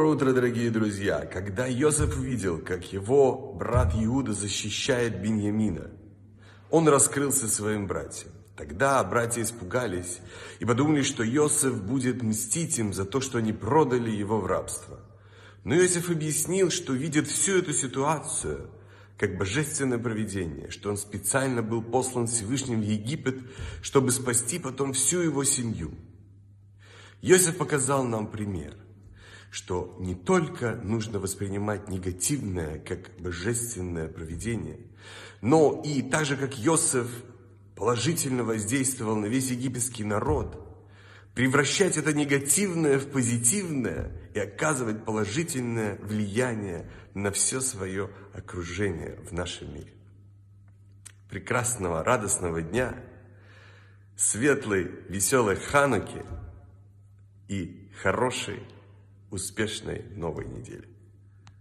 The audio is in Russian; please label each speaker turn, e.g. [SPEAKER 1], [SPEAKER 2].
[SPEAKER 1] Доброе утро, дорогие друзья! Когда Иосиф увидел, как его брат Иуда защищает Беньямина, он раскрылся своим братьям. Тогда братья испугались и подумали, что Иосиф будет мстить им за то, что они продали его в рабство. Но Иосиф объяснил, что видит всю эту ситуацию как божественное провидение, что он специально был послан Всевышним в Египет, чтобы спасти потом всю его семью. Иосиф показал нам пример – что не только нужно воспринимать негативное как божественное проведение, но и так же, как Иосиф положительно воздействовал на весь египетский народ, превращать это негативное в позитивное и оказывать положительное влияние на все свое окружение в нашем мире. Прекрасного, радостного дня, светлой, веселой Хануки и хорошей успешной новой недели.